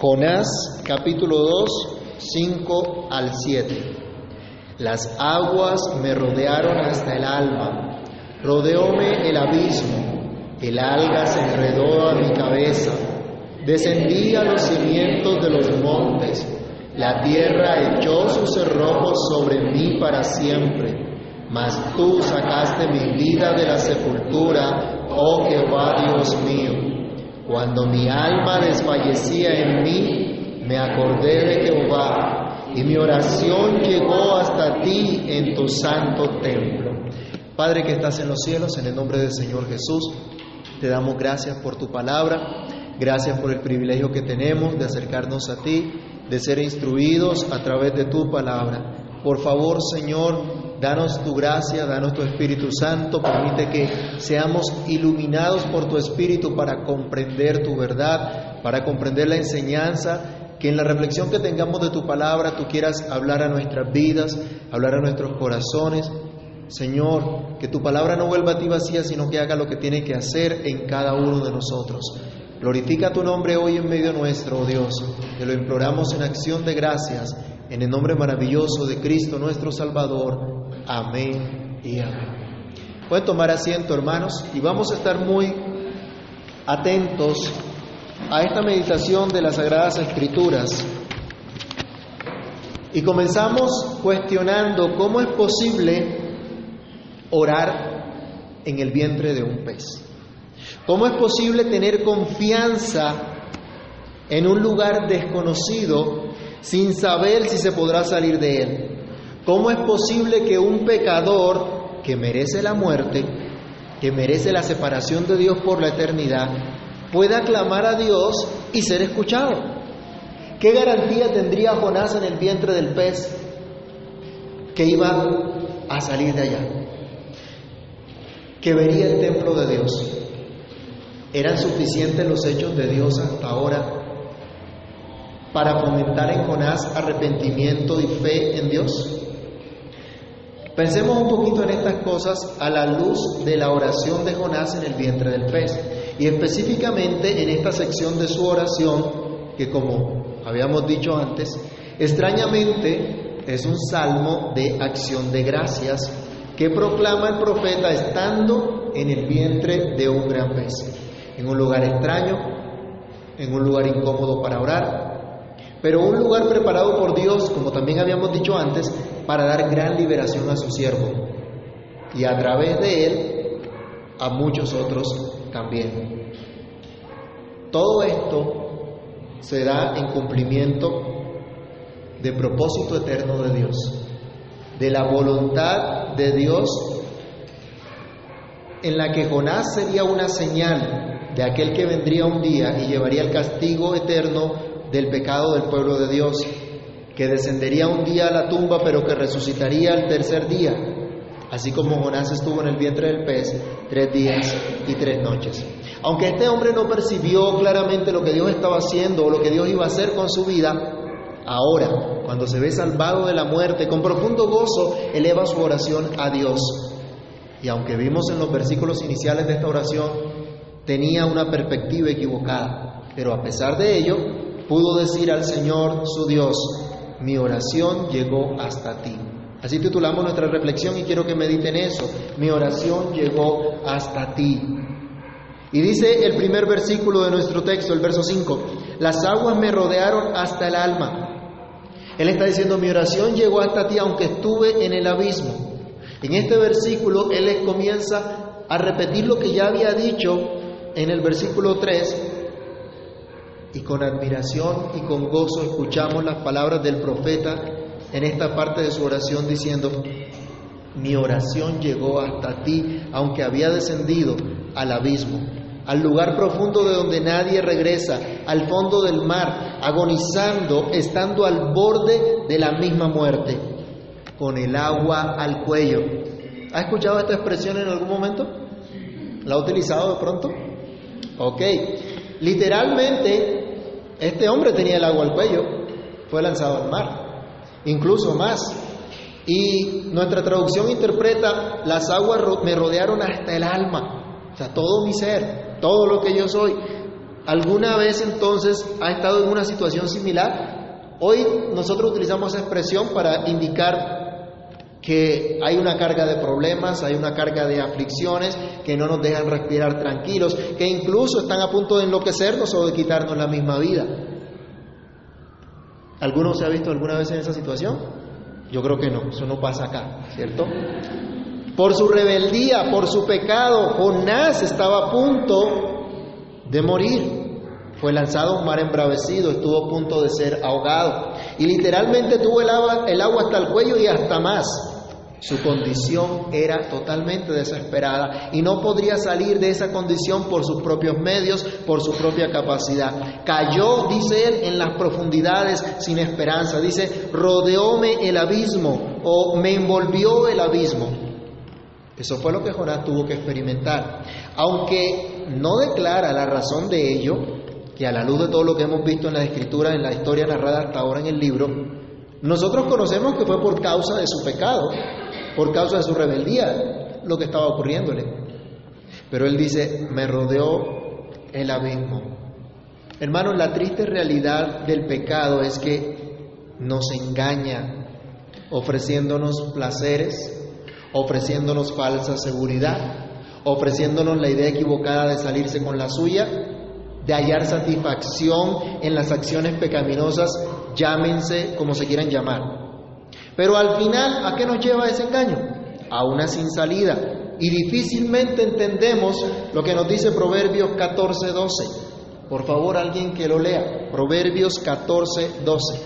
Jonás capítulo 2, 5 al 7. Las aguas me rodearon hasta el alma, rodeóme el abismo, el alga se enredó a mi cabeza, descendí a los cimientos de los montes, la tierra echó sus cerrojos sobre mí para siempre. Mas tú sacaste mi vida de la sepultura, oh Jehová Dios mío. Cuando mi alma desfallecía en mí, me acordé de Jehová y mi oración llegó hasta ti en tu santo templo. Padre que estás en los cielos, en el nombre del Señor Jesús, te damos gracias por tu palabra, gracias por el privilegio que tenemos de acercarnos a ti, de ser instruidos a través de tu palabra. Por favor, Señor, danos tu gracia, danos tu Espíritu Santo, permite que seamos iluminados por tu Espíritu para comprender tu verdad, para comprender la enseñanza, que en la reflexión que tengamos de tu palabra tú quieras hablar a nuestras vidas, hablar a nuestros corazones. Señor, que tu palabra no vuelva a ti vacía, sino que haga lo que tiene que hacer en cada uno de nosotros. Glorifica tu nombre hoy en medio nuestro, oh Dios. Te lo imploramos en acción de gracias, en el nombre maravilloso de Cristo nuestro Salvador. Amén y amén. Pueden tomar asiento, hermanos, y vamos a estar muy atentos a esta meditación de las Sagradas Escrituras. Y comenzamos cuestionando cómo es posible orar en el vientre de un pez. ¿Cómo es posible tener confianza en un lugar desconocido sin saber si se podrá salir de él? ¿Cómo es posible que un pecador que merece la muerte, que merece la separación de Dios por la eternidad, pueda clamar a Dios y ser escuchado? ¿Qué garantía tendría Jonás en el vientre del pez que iba a salir de allá? Que vería el templo de Dios. ¿Eran suficientes los hechos de Dios hasta ahora para fomentar en Jonás arrepentimiento y fe en Dios? Pensemos un poquito en estas cosas a la luz de la oración de Jonás en el vientre del pez y específicamente en esta sección de su oración que como habíamos dicho antes, extrañamente es un salmo de acción de gracias que proclama el profeta estando en el vientre de un gran pez, en un lugar extraño, en un lugar incómodo para orar, pero un lugar preparado por Dios, como también habíamos dicho antes, para dar gran liberación a su siervo y a través de él a muchos otros también. Todo esto se da en cumplimiento de propósito eterno de Dios, de la voluntad de Dios en la que Jonás sería una señal de aquel que vendría un día y llevaría el castigo eterno del pecado del pueblo de Dios, que descendería un día a la tumba, pero que resucitaría el tercer día, así como Jonás estuvo en el vientre del pez tres días y tres noches. Aunque este hombre no percibió claramente lo que Dios estaba haciendo o lo que Dios iba a hacer con su vida, ahora, cuando se ve salvado de la muerte, con profundo gozo, eleva su oración a Dios. Y aunque vimos en los versículos iniciales de esta oración, tenía una perspectiva equivocada, pero a pesar de ello, pudo decir al Señor su Dios, mi oración llegó hasta ti. Así titulamos nuestra reflexión y quiero que mediten eso. Mi oración llegó hasta ti. Y dice el primer versículo de nuestro texto, el verso 5, las aguas me rodearon hasta el alma. Él está diciendo, mi oración llegó hasta ti aunque estuve en el abismo. En este versículo Él comienza a repetir lo que ya había dicho en el versículo 3 y con admiración y con gozo escuchamos las palabras del profeta en esta parte de su oración diciendo, mi oración llegó hasta ti, aunque había descendido al abismo, al lugar profundo de donde nadie regresa, al fondo del mar, agonizando, estando al borde de la misma muerte, con el agua al cuello. ¿Ha escuchado esta expresión en algún momento? ¿La ha utilizado de pronto? Ok. Literalmente este hombre tenía el agua al cuello, fue lanzado al mar, incluso más. Y nuestra traducción interpreta, las aguas me rodearon hasta el alma, o sea, todo mi ser, todo lo que yo soy, ¿Alguna vez entonces ha estado en una situación similar? Hoy nosotros utilizamos esa expresión para indicar que hay una carga de problemas, hay una carga de aflicciones que no nos dejan respirar tranquilos, que incluso están a punto de enloquecernos o de quitarnos la misma vida. ¿Alguno se ha visto alguna vez en esa situación? Yo creo que no, eso no pasa acá, ¿cierto? Por su rebeldía, por su pecado, Jonás estaba a punto de morir. Fue lanzado a un mar embravecido, estuvo a punto de ser ahogado. Y literalmente tuvo el agua, el agua hasta el cuello y hasta más. Su condición era totalmente desesperada y no podría salir de esa condición por sus propios medios, por su propia capacidad. Cayó, dice él, en las profundidades sin esperanza. Dice, rodeóme el abismo o me envolvió el abismo. Eso fue lo que Jonás tuvo que experimentar. Aunque no declara la razón de ello, que a la luz de todo lo que hemos visto en la escritura, en la historia narrada hasta ahora en el libro, nosotros conocemos que fue por causa de su pecado, por causa de su rebeldía, lo que estaba ocurriéndole. Pero él dice, me rodeó el abismo. Hermanos, la triste realidad del pecado es que nos engaña ofreciéndonos placeres, ofreciéndonos falsa seguridad, ofreciéndonos la idea equivocada de salirse con la suya, de hallar satisfacción en las acciones pecaminosas, llámense como se quieran llamar. Pero al final, ¿a qué nos lleva ese engaño? A una sin salida. Y difícilmente entendemos lo que nos dice Proverbios 14, 12. Por favor, alguien que lo lea. Proverbios 14, 12.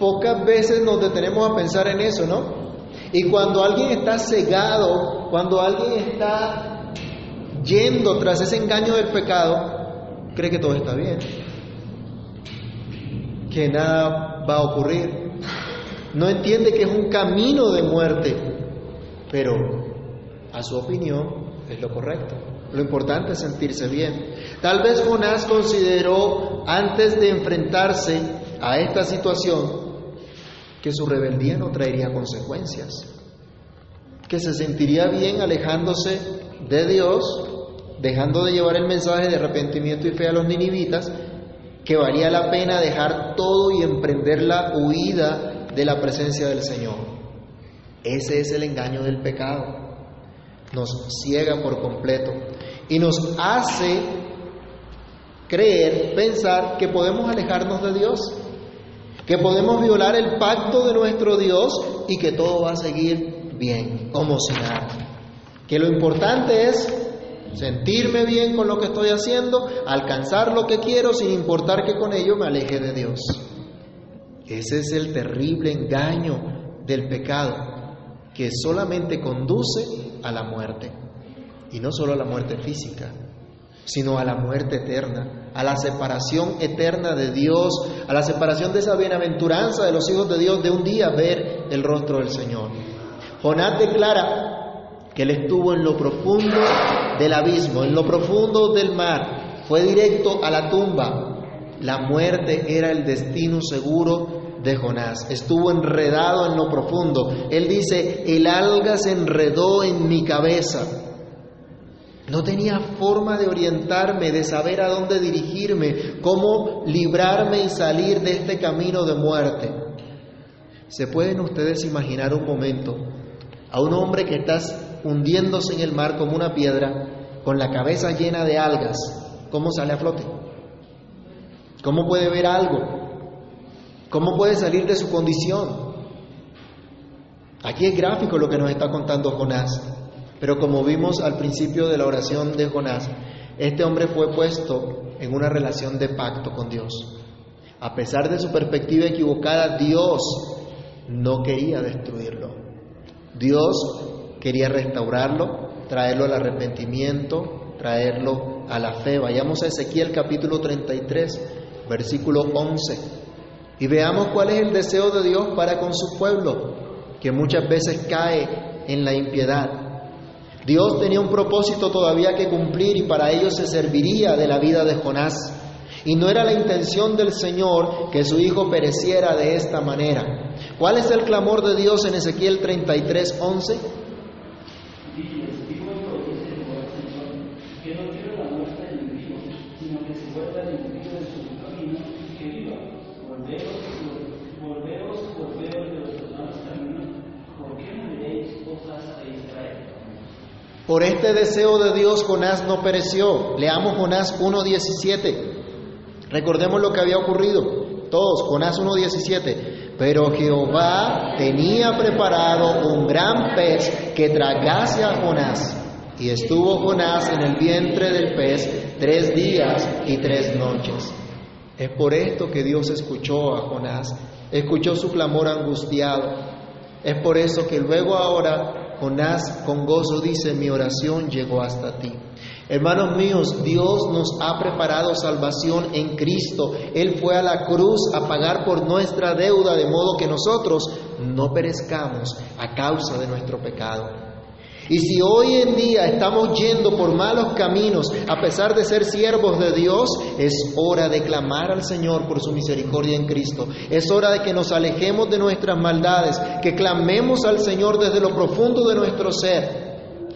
Pocas veces nos detenemos a pensar en eso, ¿no? Y cuando alguien está cegado, cuando alguien está yendo tras ese engaño del pecado, cree que todo está bien, que nada va a ocurrir. No entiende que es un camino de muerte, pero a su opinión es lo correcto. Lo importante es sentirse bien. Tal vez Jonás consideró antes de enfrentarse a esta situación que su rebeldía no traería consecuencias, que se sentiría bien alejándose de Dios, dejando de llevar el mensaje de arrepentimiento y fe a los ninivitas, que valía la pena dejar todo y emprender la huida de la presencia del Señor. Ese es el engaño del pecado. Nos ciega por completo y nos hace creer, pensar que podemos alejarnos de Dios que podemos violar el pacto de nuestro Dios y que todo va a seguir bien, como si nada. Que lo importante es sentirme bien con lo que estoy haciendo, alcanzar lo que quiero sin importar que con ello me aleje de Dios. Ese es el terrible engaño del pecado que solamente conduce a la muerte. Y no solo a la muerte física, sino a la muerte eterna, a la separación eterna de Dios, a la separación de esa bienaventuranza de los hijos de Dios de un día ver el rostro del Señor. Jonás declara que él estuvo en lo profundo del abismo, en lo profundo del mar, fue directo a la tumba. La muerte era el destino seguro de Jonás. Estuvo enredado en lo profundo. Él dice, el alga se enredó en mi cabeza. No tenía forma de orientarme, de saber a dónde dirigirme, cómo librarme y salir de este camino de muerte. ¿Se pueden ustedes imaginar un momento a un hombre que está hundiéndose en el mar como una piedra, con la cabeza llena de algas? ¿Cómo sale a flote? ¿Cómo puede ver algo? ¿Cómo puede salir de su condición? Aquí es gráfico lo que nos está contando Jonás. Pero como vimos al principio de la oración de Jonás, este hombre fue puesto en una relación de pacto con Dios. A pesar de su perspectiva equivocada, Dios no quería destruirlo. Dios quería restaurarlo, traerlo al arrepentimiento, traerlo a la fe. Vayamos a Ezequiel capítulo 33, versículo 11, y veamos cuál es el deseo de Dios para con su pueblo, que muchas veces cae en la impiedad. Dios tenía un propósito todavía que cumplir y para ello se serviría de la vida de Jonás. Y no era la intención del Señor que su Hijo pereciera de esta manera. ¿Cuál es el clamor de Dios en Ezequiel 33, 11? Por este deseo de Dios Jonás no pereció. Leamos Jonás 1.17. Recordemos lo que había ocurrido. Todos, Jonás 1.17. Pero Jehová tenía preparado un gran pez que tragase a Jonás. Y estuvo Jonás en el vientre del pez tres días y tres noches. Es por esto que Dios escuchó a Jonás, escuchó su clamor angustiado. Es por eso que luego ahora Jonás con gozo dice, mi oración llegó hasta ti. Hermanos míos, Dios nos ha preparado salvación en Cristo. Él fue a la cruz a pagar por nuestra deuda, de modo que nosotros no perezcamos a causa de nuestro pecado. Y si hoy en día estamos yendo por malos caminos, a pesar de ser siervos de Dios, es hora de clamar al Señor por su misericordia en Cristo. Es hora de que nos alejemos de nuestras maldades, que clamemos al Señor desde lo profundo de nuestro ser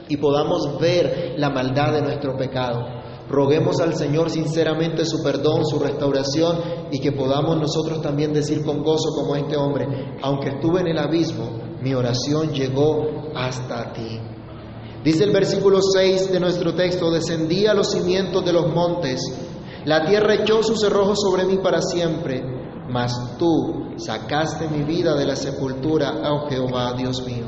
y podamos ver la maldad de nuestro pecado. Roguemos al Señor sinceramente su perdón, su restauración y que podamos nosotros también decir con gozo como este hombre, aunque estuve en el abismo, mi oración llegó hasta ti. Dice el versículo 6 de nuestro texto, descendí a los cimientos de los montes, la tierra echó sus cerrojos sobre mí para siempre, mas tú sacaste mi vida de la sepultura, oh Jehová, Dios mío.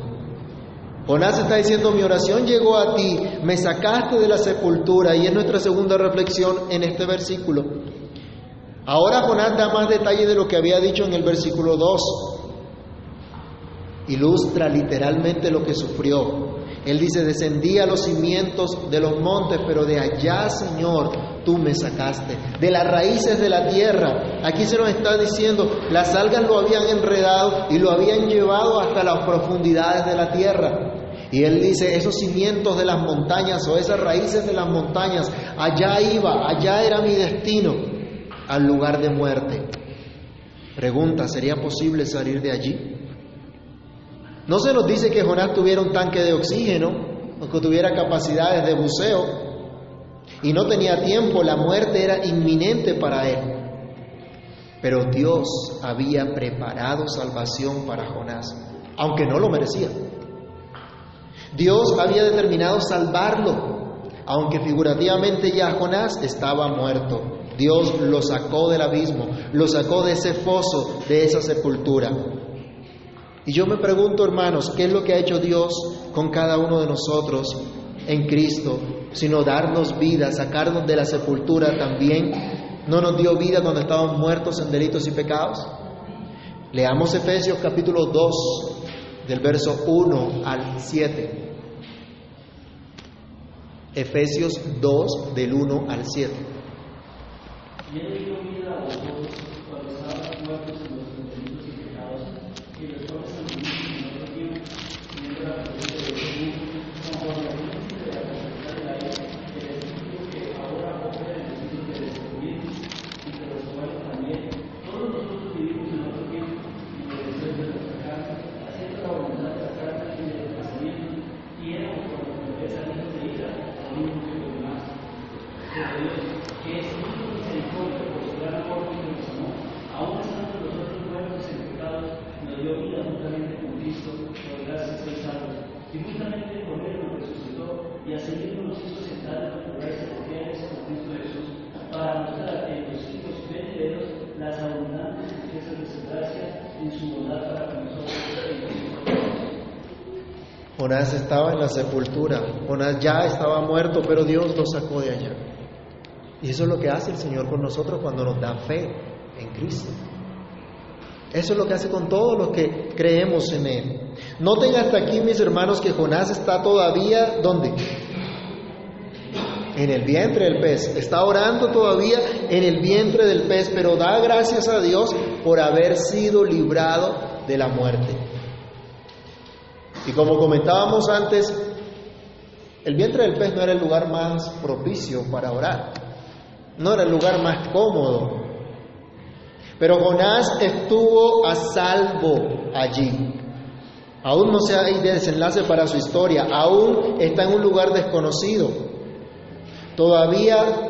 Jonás está diciendo, mi oración llegó a ti, me sacaste de la sepultura, y es nuestra segunda reflexión en este versículo. Ahora Jonás da más detalle de lo que había dicho en el versículo 2. Ilustra literalmente lo que sufrió. Él dice, descendí a los cimientos de los montes, pero de allá, Señor, tú me sacaste. De las raíces de la tierra. Aquí se nos está diciendo, las algas lo habían enredado y lo habían llevado hasta las profundidades de la tierra. Y él dice, esos cimientos de las montañas o esas raíces de las montañas, allá iba, allá era mi destino, al lugar de muerte. Pregunta, ¿sería posible salir de allí? No se nos dice que Jonás tuviera un tanque de oxígeno o que tuviera capacidades de buceo y no tenía tiempo, la muerte era inminente para él. Pero Dios había preparado salvación para Jonás, aunque no lo merecía. Dios había determinado salvarlo, aunque figurativamente ya Jonás estaba muerto. Dios lo sacó del abismo, lo sacó de ese foso, de esa sepultura. Y yo me pregunto, hermanos, ¿qué es lo que ha hecho Dios con cada uno de nosotros en Cristo? Sino darnos vida, sacarnos de la sepultura también. ¿No nos dio vida cuando estábamos muertos en delitos y pecados? Leamos Efesios capítulo 2, del verso 1 al 7. Efesios 2, del 1 al 7. Jonás estaba en la sepultura, Jonás ya estaba muerto, pero Dios lo sacó de allá. Y eso es lo que hace el Señor con nosotros cuando nos da fe en Cristo. Eso es lo que hace con todos los que creemos en Él. Noten hasta aquí, mis hermanos, que Jonás está todavía, ¿dónde? En el vientre del pez. Está orando todavía en el vientre del pez, pero da gracias a Dios por haber sido librado de la muerte. Y como comentábamos antes, el vientre del pez no era el lugar más propicio para orar. no era el lugar más cómodo. Pero Jonás estuvo a salvo allí. Aún no se hay desenlace para su historia, aún está en un lugar desconocido. Todavía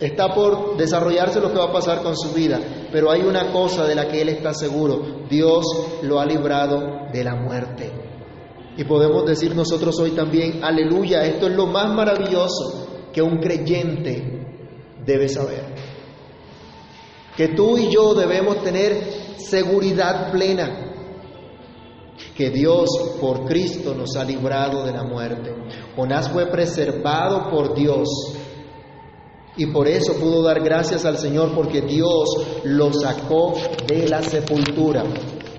está por desarrollarse lo que va a pasar con su vida, pero hay una cosa de la que él está seguro, Dios lo ha librado de la muerte. Y podemos decir nosotros hoy también, aleluya, esto es lo más maravilloso que un creyente debe saber. Que tú y yo debemos tener seguridad plena que Dios por Cristo nos ha librado de la muerte. Jonás fue preservado por Dios y por eso pudo dar gracias al Señor porque Dios lo sacó de la sepultura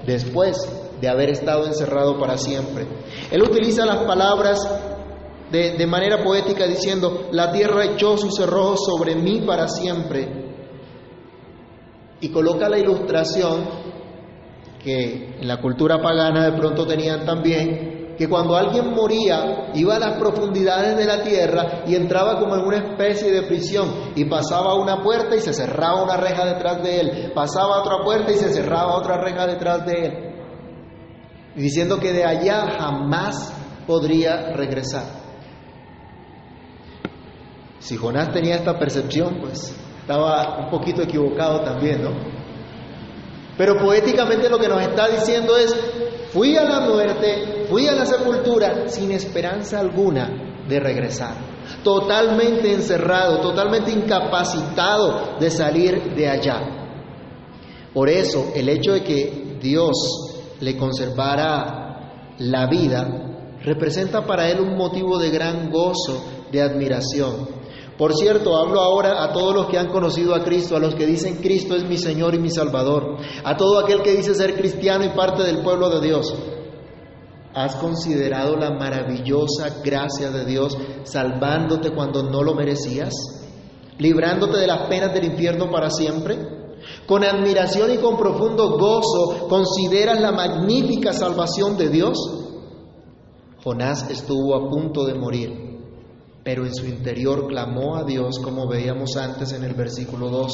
después de haber estado encerrado para siempre. Él utiliza las palabras de, de manera poética diciendo, la tierra echó sus cerrojos sobre mí para siempre. Y coloca la ilustración que en la cultura pagana de pronto tenían también, que cuando alguien moría iba a las profundidades de la tierra y entraba como en una especie de prisión y pasaba una puerta y se cerraba una reja detrás de él, pasaba otra puerta y se cerraba otra reja detrás de él, diciendo que de allá jamás podría regresar. Si Jonás tenía esta percepción, pues estaba un poquito equivocado también, ¿no? Pero poéticamente lo que nos está diciendo es, fui a la muerte, fui a la sepultura sin esperanza alguna de regresar, totalmente encerrado, totalmente incapacitado de salir de allá. Por eso el hecho de que Dios le conservara la vida representa para él un motivo de gran gozo, de admiración. Por cierto, hablo ahora a todos los que han conocido a Cristo, a los que dicen Cristo es mi Señor y mi Salvador, a todo aquel que dice ser cristiano y parte del pueblo de Dios. ¿Has considerado la maravillosa gracia de Dios salvándote cuando no lo merecías? ¿Librándote de las penas del infierno para siempre? Con admiración y con profundo gozo, ¿consideras la magnífica salvación de Dios? Jonás estuvo a punto de morir pero en su interior clamó a Dios como veíamos antes en el versículo 2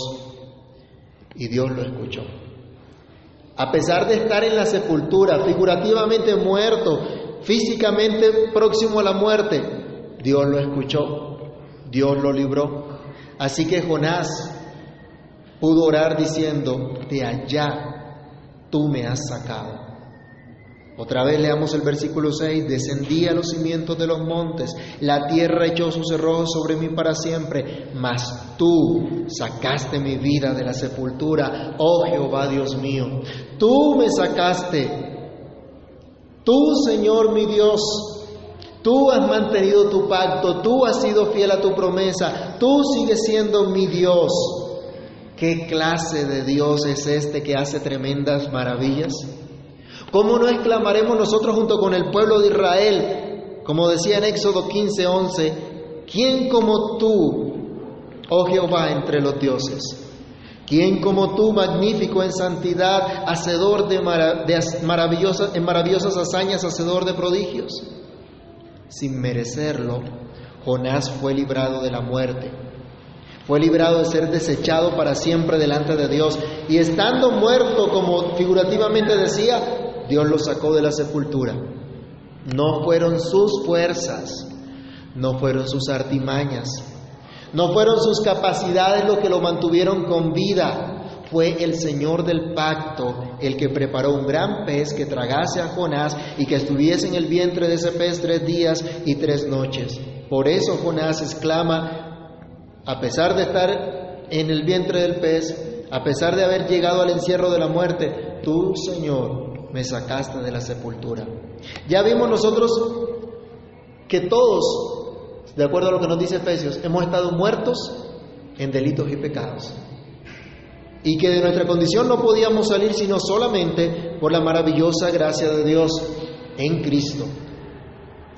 y Dios lo escuchó. A pesar de estar en la sepultura, figurativamente muerto, físicamente próximo a la muerte, Dios lo escuchó, Dios lo libró. Así que Jonás pudo orar diciendo, de allá tú me has sacado. Otra vez leamos el versículo 6, descendí a los cimientos de los montes, la tierra echó sus cerrojos sobre mí para siempre, mas tú sacaste mi vida de la sepultura, oh Jehová Dios mío, tú me sacaste, tú Señor mi Dios, tú has mantenido tu pacto, tú has sido fiel a tu promesa, tú sigues siendo mi Dios. ¿Qué clase de Dios es este que hace tremendas maravillas? ¿Cómo no exclamaremos nosotros junto con el pueblo de Israel? Como decía en Éxodo 15, 11, ¿quién como tú, oh Jehová, entre los dioses? ¿Quién como tú, magnífico en santidad, hacedor de, maravillosas, en maravillosas hazañas, hacedor de prodigios? Sin merecerlo, Jonás fue librado de la muerte. Fue librado de ser desechado para siempre delante de Dios. Y estando muerto, como figurativamente decía, Dios lo sacó de la sepultura. No fueron sus fuerzas, no fueron sus artimañas, no fueron sus capacidades lo que lo mantuvieron con vida. Fue el Señor del pacto el que preparó un gran pez que tragase a Jonás y que estuviese en el vientre de ese pez tres días y tres noches. Por eso Jonás exclama, a pesar de estar en el vientre del pez, a pesar de haber llegado al encierro de la muerte, tú, Señor, me sacaste de la sepultura. Ya vimos nosotros que todos, de acuerdo a lo que nos dice Efesios, hemos estado muertos en delitos y pecados. Y que de nuestra condición no podíamos salir sino solamente por la maravillosa gracia de Dios en Cristo.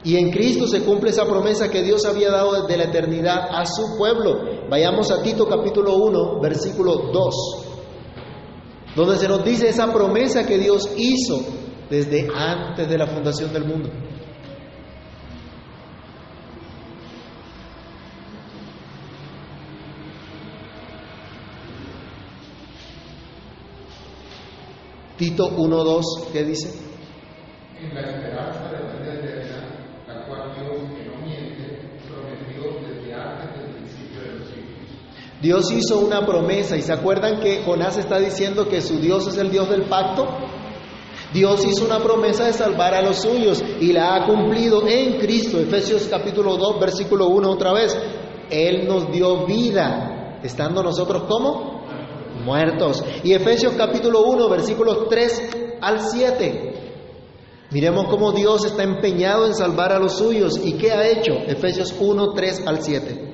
Y en Cristo se cumple esa promesa que Dios había dado desde la eternidad a su pueblo. Vayamos a Tito capítulo 1, versículo 2 donde se nos dice esa promesa que Dios hizo desde antes de la fundación del mundo. Tito 1.2, ¿qué dice? En la Dios hizo una promesa y se acuerdan que Jonás está diciendo que su Dios es el Dios del pacto. Dios hizo una promesa de salvar a los suyos y la ha cumplido en Cristo. Efesios capítulo 2, versículo 1 otra vez. Él nos dio vida, estando nosotros como muertos. Y Efesios capítulo 1, versículos 3 al 7. Miremos cómo Dios está empeñado en salvar a los suyos y qué ha hecho. Efesios 1, 3 al 7.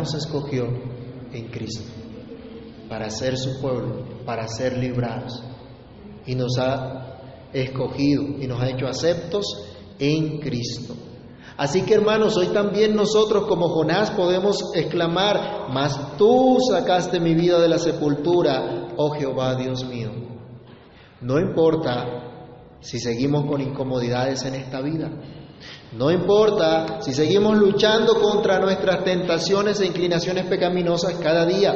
Nos escogió en Cristo para ser su pueblo, para ser librados. Y nos ha escogido y nos ha hecho aceptos en Cristo. Así que hermanos, hoy también nosotros como Jonás podemos exclamar, mas tú sacaste mi vida de la sepultura, oh Jehová Dios mío. No importa si seguimos con incomodidades en esta vida. No importa si seguimos luchando contra nuestras tentaciones e inclinaciones pecaminosas cada día.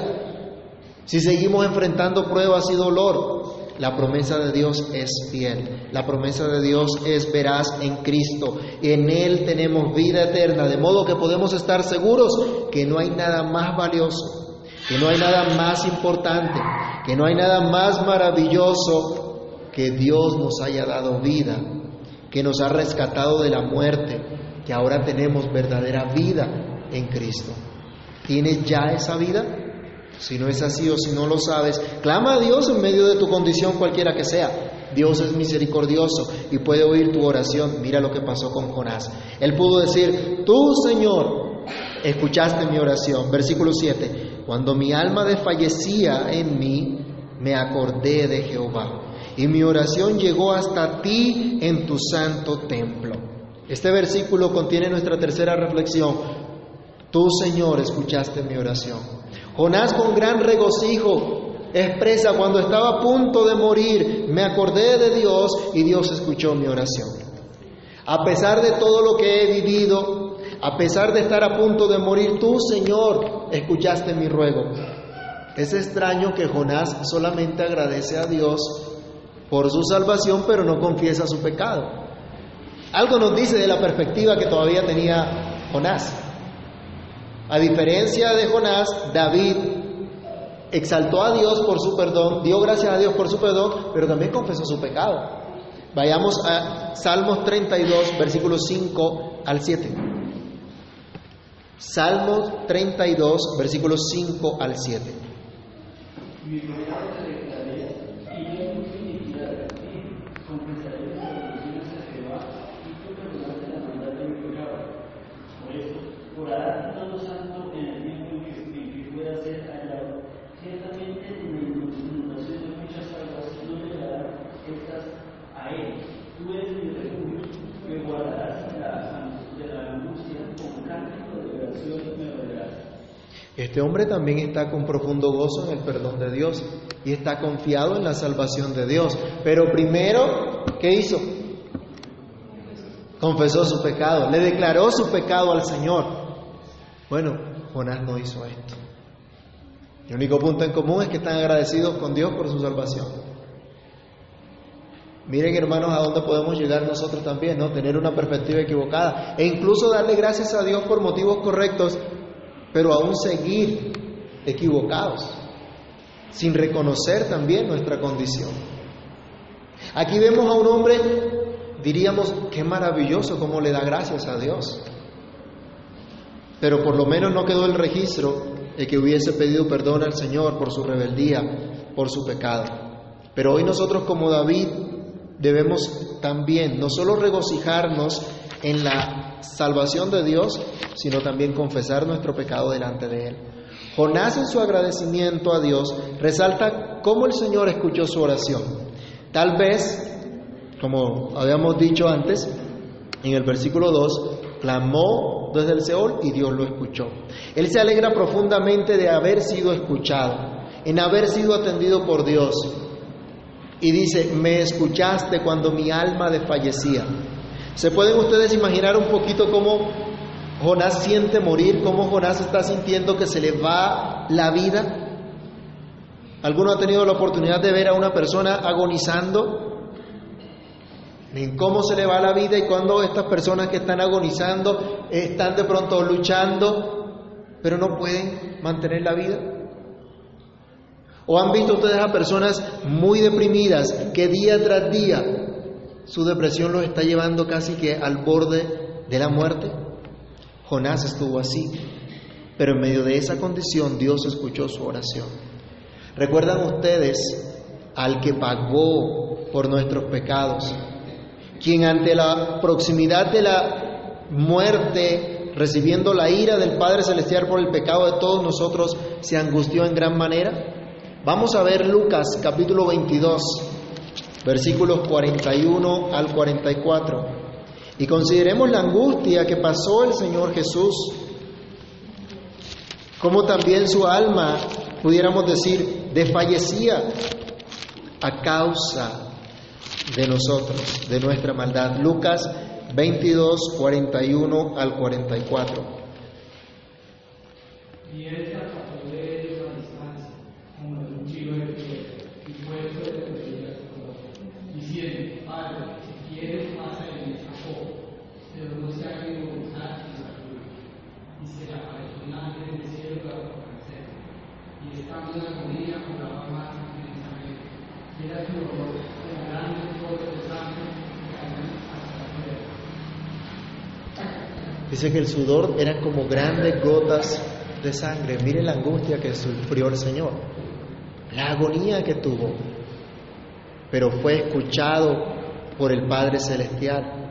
Si seguimos enfrentando pruebas y dolor, la promesa de Dios es fiel. La promesa de Dios es veraz en Cristo. En Él tenemos vida eterna, de modo que podemos estar seguros que no hay nada más valioso, que no hay nada más importante, que no hay nada más maravilloso que Dios nos haya dado vida, que nos ha rescatado de la muerte, que ahora tenemos verdadera vida en Cristo. ¿Tienes ya esa vida? Si no es así o si no lo sabes, clama a Dios en medio de tu condición cualquiera que sea. Dios es misericordioso y puede oír tu oración. Mira lo que pasó con Jonás. Él pudo decir, tú Señor, escuchaste mi oración. Versículo 7, cuando mi alma desfallecía en mí, me acordé de Jehová. Y mi oración llegó hasta ti en tu santo templo. Este versículo contiene nuestra tercera reflexión. Tú, Señor, escuchaste mi oración. Jonás con gran regocijo expresa cuando estaba a punto de morir, me acordé de Dios y Dios escuchó mi oración. A pesar de todo lo que he vivido, a pesar de estar a punto de morir, tú, Señor, escuchaste mi ruego. Es extraño que Jonás solamente agradece a Dios por su salvación, pero no confiesa su pecado. Algo nos dice de la perspectiva que todavía tenía Jonás. A diferencia de Jonás, David exaltó a Dios por su perdón, dio gracias a Dios por su perdón, pero también confesó su pecado. Vayamos a Salmos 32, versículos 5 al 7. Salmos 32, versículos 5 al 7. Mi pecado te declaré, y yo mucha iniquidad de ti. Confesaré mis transgresiones a Jehová, y tú perdonaste la maldad de mi pecado. Por eso, orarás todo santo en el tiempo en que, en que pueda ser hallado. Ciertamente, en la inundación de muchas aguas no llegarán estas a él. Tú eres mi refugio, me guardarás de la, de la angustia, con cántico de oración me oirás. Este hombre también está con profundo gozo en el perdón de Dios y está confiado en la salvación de Dios. Pero primero, ¿qué hizo? Confesó su pecado, le declaró su pecado al Señor. Bueno, Jonás no hizo esto. El único punto en común es que están agradecidos con Dios por su salvación. Miren hermanos a dónde podemos llegar nosotros también, ¿no? Tener una perspectiva equivocada e incluso darle gracias a Dios por motivos correctos, pero aún seguir equivocados, sin reconocer también nuestra condición. Aquí vemos a un hombre, diríamos, qué maravilloso cómo le da gracias a Dios. Pero por lo menos no quedó el registro de que hubiese pedido perdón al Señor por su rebeldía, por su pecado. Pero hoy nosotros como David debemos también no solo regocijarnos en la salvación de Dios, sino también confesar nuestro pecado delante de Él. Jonás en su agradecimiento a Dios resalta cómo el Señor escuchó su oración. Tal vez, como habíamos dicho antes, en el versículo 2, clamó desde el Seol y Dios lo escuchó. Él se alegra profundamente de haber sido escuchado, en haber sido atendido por Dios. Y dice, me escuchaste cuando mi alma desfallecía. ¿Se pueden ustedes imaginar un poquito cómo Jonás siente morir, cómo Jonás está sintiendo que se le va la vida? ¿Alguno ha tenido la oportunidad de ver a una persona agonizando? En cómo se le va la vida y cuando estas personas que están agonizando están de pronto luchando, pero no pueden mantener la vida. ¿O han visto ustedes a personas muy deprimidas que día tras día su depresión los está llevando casi que al borde de la muerte? Jonás estuvo así, pero en medio de esa condición Dios escuchó su oración. ¿Recuerdan ustedes al que pagó por nuestros pecados? Quien ante la proximidad de la muerte, recibiendo la ira del Padre Celestial por el pecado de todos nosotros, se angustió en gran manera. Vamos a ver Lucas capítulo 22, versículos 41 al 44. Y consideremos la angustia que pasó el Señor Jesús, como también su alma, pudiéramos decir, desfallecía a causa de nosotros, de nuestra maldad. Lucas 22, 41 al 44. Y él se apartó de ellos a distancia, como de un chilo de piedra, y puesto de rodillas a su corazón, diciendo, Padre, si quieres, pasa de mí Jacob, pero no se haga mi voluntad sino la tuya. Y se le apareció un ángel del cielo para fortalecerlo. Y estando en agonía, oraba más intensamente. Y era su dolor, como grandes gotas de sangre que caían hasta la tierra. Dice que el sudor eran como grandes gotas de sangre. Mire la angustia que sufrió el Señor, la agonía que tuvo, pero fue escuchado por el Padre Celestial.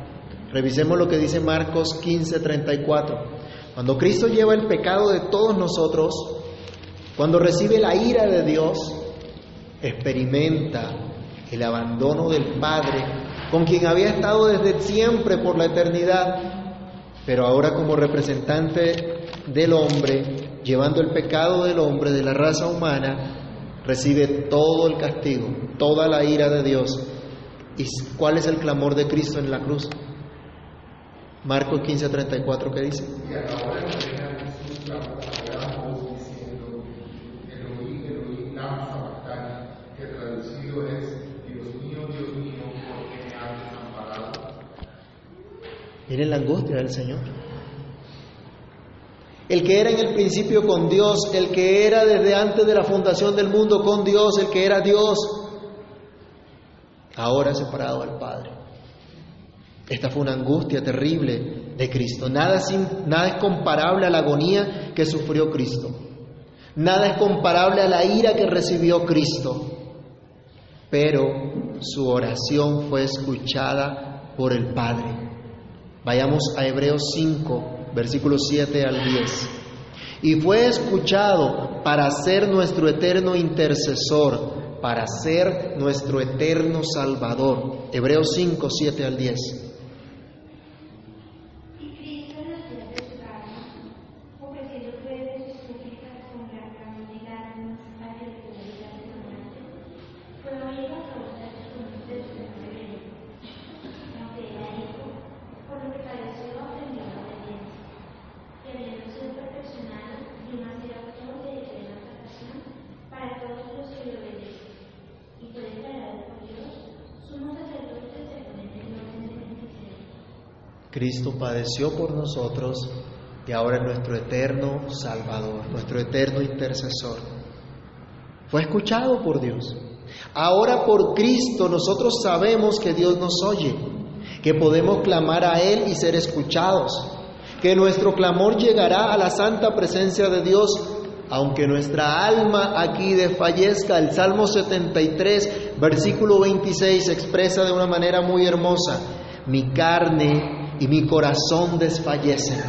Revisemos lo que dice Marcos 15:34. Cuando Cristo lleva el pecado de todos nosotros, cuando recibe la ira de Dios, experimenta el abandono del Padre, con quien había estado desde siempre por la eternidad, pero ahora como representante del hombre, llevando el pecado del hombre, de la raza humana, recibe todo el castigo, toda la ira de Dios. ¿Y cuál es el clamor de Cristo en la cruz? Marcos 15:34, ¿qué dice? Y a la hora de venir Jesús clamó a gran voz diciendo, Elohim, Elohim, lama sabactani, que traducido es, Dios mío, Dios mío, ¿por qué me has desamparado? Miren la angustia del Señor. El que era en el principio con Dios, el que era desde antes de la fundación del mundo con Dios, el que era Dios, ahora separado del Padre. Esta fue una angustia terrible de Cristo. Nada, sin, nada es comparable a la agonía que sufrió Cristo. Nada es comparable a la ira que recibió Cristo. Pero su oración fue escuchada por el Padre. Vayamos a Hebreos 5, versículos 7 al 10. Y fue escuchado para ser nuestro eterno intercesor, para ser nuestro eterno salvador. Hebreos 5, 7 al 10. Y Cristo en los días de su carne, ofreciendo pruebas y súplicas con gran clamor y lágrimas hacia el Señor de la muerte, fue oído a causa de sus de su rebelión. Aunque era hijo, por lo que padeció aprendió la obediencia. Y habiendo sido perfeccionado, vino a ser autor de eterna salvación para todos los que le obedecen. Y fue declarado por Dios sumo sacerdote según el orden de Melquisedec. Cristo padeció por nosotros y ahora es nuestro eterno Salvador, nuestro eterno intercesor. Fue escuchado por Dios. Ahora por Cristo nosotros sabemos que Dios nos oye, que podemos clamar a Él y ser escuchados, que nuestro clamor llegará a la santa presencia de Dios, aunque nuestra alma aquí desfallezca. El Salmo 73, versículo 26 expresa de una manera muy hermosa, mi carne y mi corazón desfallecen,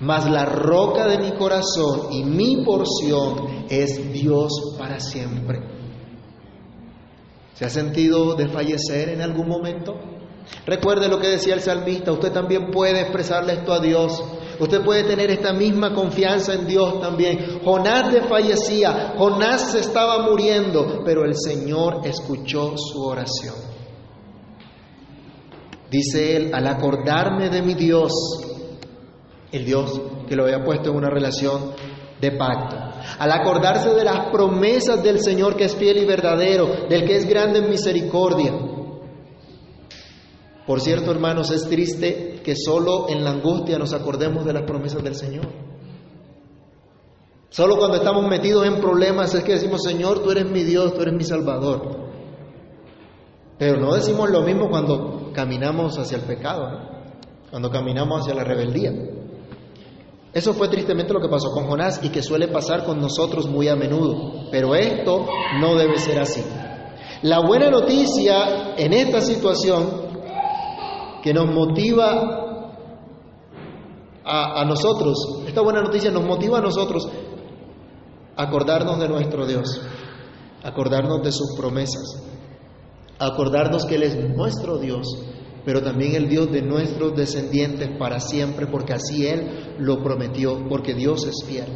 mas la roca de mi corazón y mi porción es Dios para siempre. ¿Se ha sentido desfallecer en algún momento? Recuerde lo que decía el salmista, usted también puede expresarle esto a Dios. Usted puede tener esta misma confianza en Dios también. Jonás desfallecía, Jonás se estaba muriendo, pero el Señor escuchó su oración. Dice él, al acordarme de mi Dios, el Dios que lo había puesto en una relación de pacto. Al acordarse de las promesas del Señor que es fiel y verdadero, del que es grande en misericordia. Por cierto, hermanos, es triste que solo en la angustia nos acordemos de las promesas del Señor. Solo cuando estamos metidos en problemas es que decimos, Señor, tú eres mi Dios, tú eres mi Salvador. Pero no decimos lo mismo cuando caminamos hacia el pecado, cuando caminamos hacia la rebeldía. Eso fue tristemente lo que pasó con Jonás y que suele pasar con nosotros muy a menudo. Pero esto no debe ser así. La buena noticia en esta situación que nos motiva a, a, nosotros, esta buena noticia nos motiva a nosotros a acordarnos de nuestro Dios, acordarnos de sus promesas, acordarnos que Él es nuestro Dios pero también el Dios de nuestros descendientes para siempre, porque así Él lo prometió, porque Dios es fiel.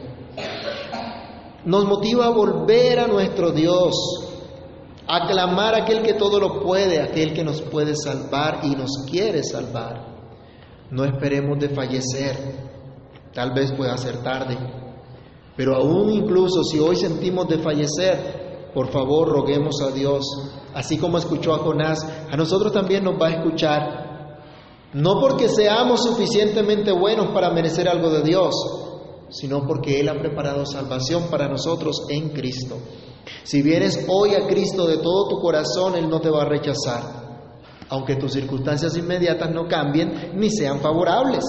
Nos motiva a volver a nuestro Dios, a clamar a aquel que todo lo puede, aquel que nos puede salvar y nos quiere salvar. No esperemos de fallecer, tal vez pueda ser tarde, pero aún incluso si hoy sentimos de fallecer, por favor roguemos a Dios así como escuchó a Jonás, a nosotros también nos va a escuchar. No porque seamos suficientemente buenos para merecer algo de Dios, sino porque Él ha preparado salvación para nosotros en Cristo. Si vienes hoy a Cristo de todo tu corazón, Él no te va a rechazar, aunque tus circunstancias inmediatas no cambien ni sean favorables.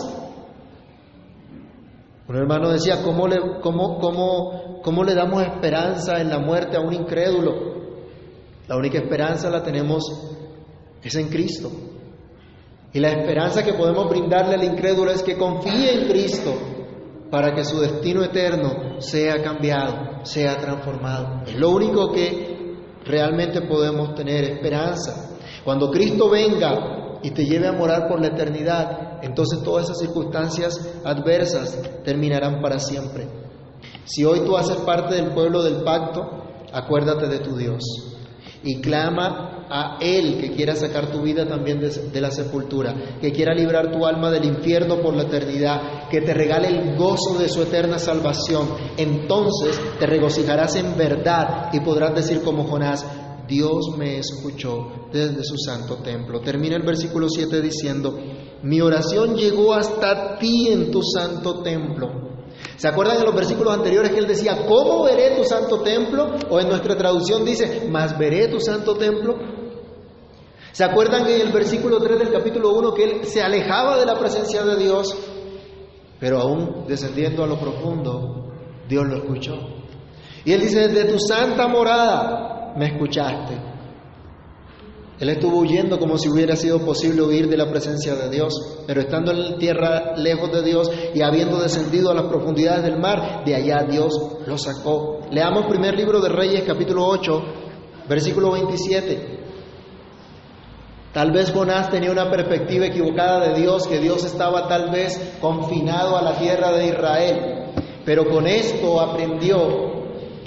Un hermano decía, ¿cómo le, cómo, cómo, cómo le damos esperanza en la muerte a un incrédulo? La única esperanza la tenemos es en Cristo. Y la esperanza que podemos brindarle al incrédulo es que confíe en Cristo para que su destino eterno sea cambiado, sea transformado. Es lo único que realmente podemos tener esperanza. Cuando Cristo venga y te lleve a morar por la eternidad, entonces todas esas circunstancias adversas terminarán para siempre. Si hoy tú haces parte del pueblo del pacto, acuérdate de tu Dios y clama a Él que quiera sacar tu vida también de, la sepultura, que quiera librar tu alma del infierno por la eternidad, que te regale el gozo de su eterna salvación. Entonces te regocijarás en verdad y podrás decir como Jonás, Dios me escuchó desde su santo templo. Termina el versículo 7 diciendo, mi oración llegó hasta ti en tu santo templo. ¿Se acuerdan en los versículos anteriores que él decía, ¿cómo veré tu santo templo? O en nuestra traducción dice, ¿más veré tu santo templo? ¿Se acuerdan en el versículo 3 del capítulo 1 que él se alejaba de la presencia de Dios? Pero aún descendiendo a lo profundo, Dios lo escuchó. Y él dice, desde tu santa morada me escuchaste. Él estuvo huyendo como si hubiera sido posible huir de la presencia de Dios, pero estando en tierra lejos de Dios y habiendo descendido a las profundidades del mar, de allá Dios lo sacó. Leamos primer libro de Reyes capítulo 8, versículo 27. Tal vez Jonás tenía una perspectiva equivocada de Dios, que Dios estaba tal vez confinado a la tierra de Israel, pero con esto aprendió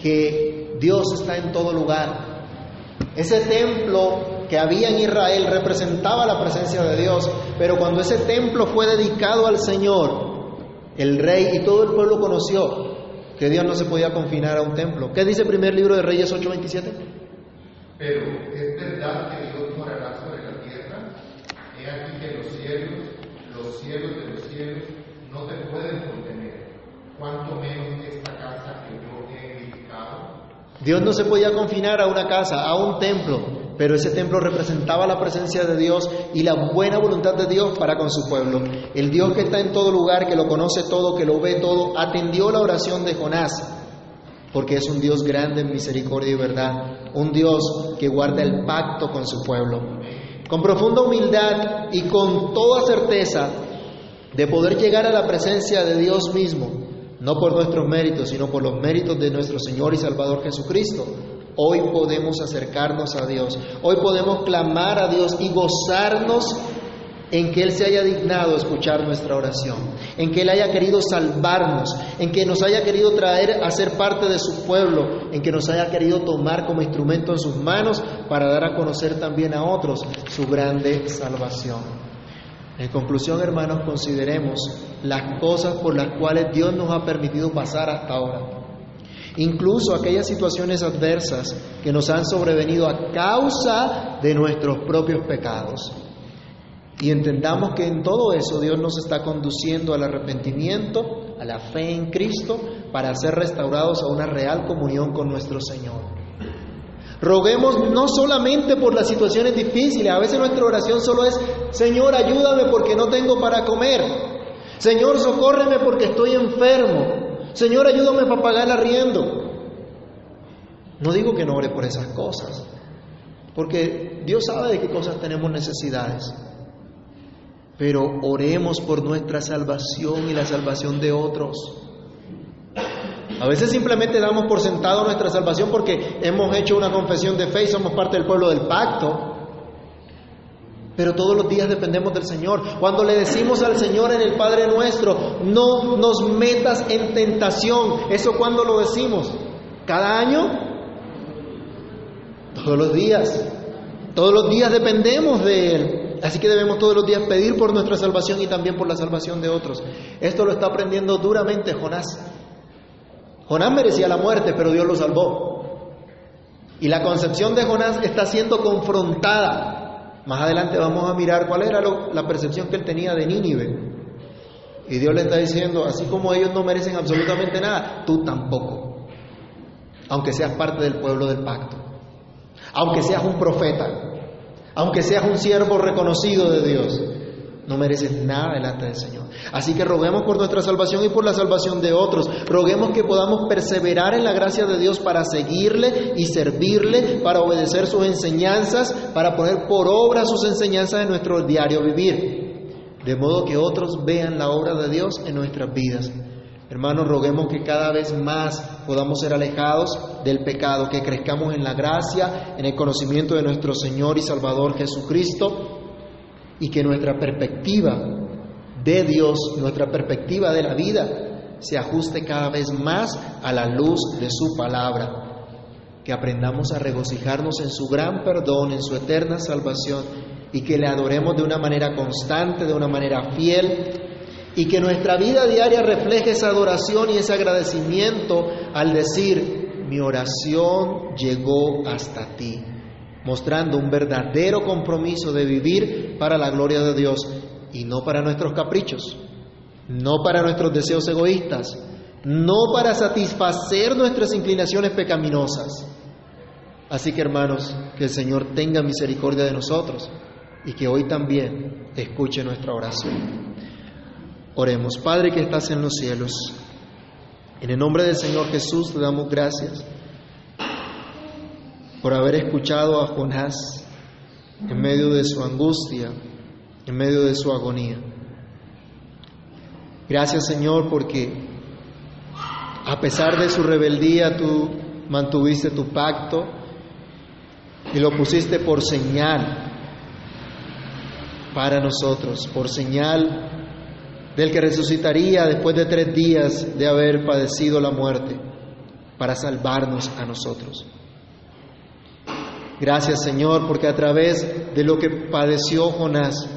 que Dios está en todo lugar. Ese templo que había en Israel representaba la presencia de Dios, pero cuando ese templo fue dedicado al Señor, el rey y todo el pueblo conoció que Dios no se podía confinar a un templo. ¿Qué dice el primer libro de Reyes 8:27? Pero es verdad que Dios morará sobre la tierra. He aquí que los cielos, los cielos de los cielos, no te pueden contener, cuanto menos esta casa que yo he edificado. Dios no se podía confinar a una casa, a un templo, pero ese templo representaba la presencia de Dios y la buena voluntad de Dios para con su pueblo. El Dios que está en todo lugar, que lo conoce todo, que lo ve todo, atendió la oración de Jonás, porque es un Dios grande en misericordia y verdad, un Dios que guarda el pacto con su pueblo. Con profunda humildad y con toda certeza, de poder llegar a la presencia de Dios mismo, no por nuestros méritos, sino por los méritos de nuestro Señor y Salvador Jesucristo, hoy podemos acercarnos a Dios, hoy podemos clamar a Dios y gozarnos en que Él se haya dignado escuchar nuestra oración, en que Él haya querido salvarnos, en que nos haya querido traer a ser parte de su pueblo, en que nos haya querido tomar como instrumento en sus manos para dar a conocer también a otros su grande salvación. En conclusión, hermanos, consideremos las cosas por las cuales Dios nos ha permitido pasar hasta ahora. Incluso aquellas situaciones adversas que nos han sobrevenido a causa de nuestros propios pecados. Y entendamos que en todo eso Dios nos está conduciendo al arrepentimiento, a la fe en Cristo, para ser restaurados a una real comunión con nuestro Señor. Roguemos no solamente por las situaciones difíciles, a veces nuestra oración solo es, Señor, ayúdame porque no tengo para comer. Señor, socórreme porque estoy enfermo. Señor, ayúdame para pagar el arriendo. No digo que no ore por esas cosas, porque Dios sabe de qué cosas tenemos necesidades pero oremos por nuestra salvación y la salvación de otros. A veces simplemente damos por sentado nuestra salvación porque hemos hecho una confesión de fe y somos parte del pueblo del pacto. Pero todos los días dependemos del Señor. Cuando le decimos al Señor en el Padre nuestro, no nos metas en tentación, ¿eso cuando lo decimos? ¿Cada año? Todos los días. Todos los días dependemos de Él. Así que debemos todos los días pedir por nuestra salvación y también por la salvación de otros. Esto lo está aprendiendo duramente Jonás. Jonás merecía la muerte, pero Dios lo salvó. Y la concepción de Jonás está siendo confrontada. Más adelante vamos a mirar cuál era la percepción que él tenía de Nínive. Y Dios le está diciendo, así como ellos no merecen absolutamente nada, tú tampoco. Aunque seas parte del pueblo del pacto. Aunque seas un profeta aunque seas un siervo reconocido de Dios, no mereces nada delante del Señor. Así que roguemos por nuestra salvación y por la salvación de otros. Roguemos que podamos perseverar en la gracia de Dios para seguirle y servirle, para obedecer sus enseñanzas, para poner por obra sus enseñanzas en nuestro diario vivir. De modo que otros vean la obra de Dios en nuestras vidas. Hermanos, roguemos que cada vez más podamos ser alejados del pecado, que crezcamos en la gracia, en el conocimiento de nuestro Señor y Salvador Jesucristo y que nuestra perspectiva de Dios, nuestra perspectiva de la vida, se ajuste cada vez más a la luz de su palabra. Que aprendamos a regocijarnos en su gran perdón, en su eterna salvación y que le adoremos de una manera constante, de una manera fiel y que nuestra vida diaria refleje esa adoración y ese agradecimiento al decir, mi oración llegó hasta ti, mostrando un verdadero compromiso de vivir para la gloria de Dios y no para nuestros caprichos, no para nuestros deseos egoístas, no para satisfacer nuestras inclinaciones pecaminosas. Así que hermanos, que el Señor tenga misericordia de nosotros y que hoy también escuche nuestra oración. Oremos, Padre que estás en los cielos, en el nombre del Señor Jesús te damos gracias por haber escuchado a Jonás en medio de su angustia, en medio de su agonía. Gracias Señor porque a pesar de su rebeldía tú mantuviste tu pacto y lo pusiste por señal para nosotros, por señal del que resucitaría después de tres días de haber padecido la muerte para salvarnos a nosotros. Gracias Señor, porque a través de lo que padeció Jonás,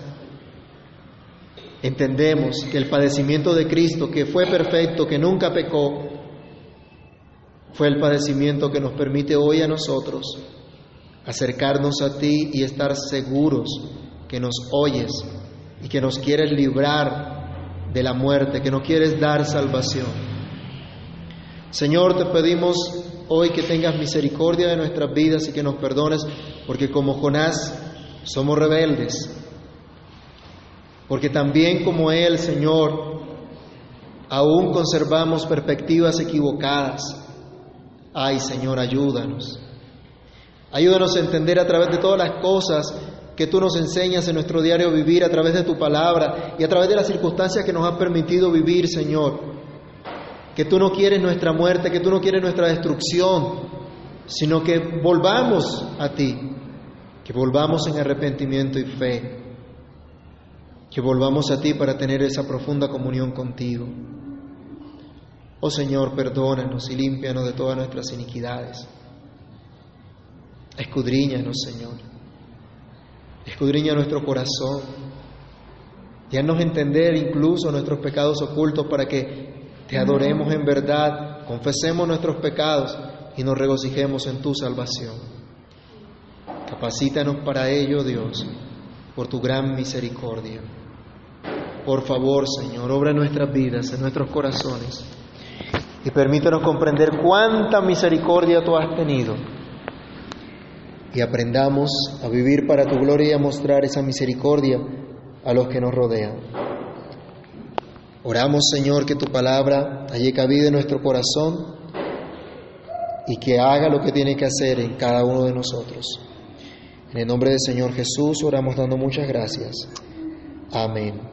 entendemos que el padecimiento de Cristo, que fue perfecto, que nunca pecó, fue el padecimiento que nos permite hoy a nosotros acercarnos a ti y estar seguros que nos oyes y que nos quieres librar de la muerte, que no quieres dar salvación. Señor, te pedimos hoy que tengas misericordia de nuestras vidas y que nos perdones, porque como Jonás somos rebeldes, porque también como Él, Señor, aún conservamos perspectivas equivocadas. Ay, Señor, ayúdanos. Ayúdanos a entender a través de todas las cosas que tú nos enseñas en nuestro diario vivir a través de tu palabra y a través de las circunstancias que nos has permitido vivir, Señor. Que tú no quieres nuestra muerte, que tú no quieres nuestra destrucción, sino que volvamos a ti, que volvamos en arrepentimiento y fe, que volvamos a ti para tener esa profunda comunión contigo. Oh Señor, perdónanos y límpianos de todas nuestras iniquidades. Escudriñanos, Señor. Escudriña nuestro corazón. Y haznos entender incluso nuestros pecados ocultos para que te adoremos en verdad, confesemos nuestros pecados y nos regocijemos en tu salvación. Capacítanos para ello, Dios, por tu gran misericordia. Por favor, Señor, obra en nuestras vidas, en nuestros corazones, y permítanos comprender cuánta misericordia tú has tenido y aprendamos a vivir para tu gloria y a mostrar esa misericordia a los que nos rodean. Oramos, Señor, que tu palabra halle cabida en nuestro corazón y que haga lo que tiene que hacer en cada uno de nosotros. En el nombre del Señor Jesús oramos dando muchas gracias. Amén.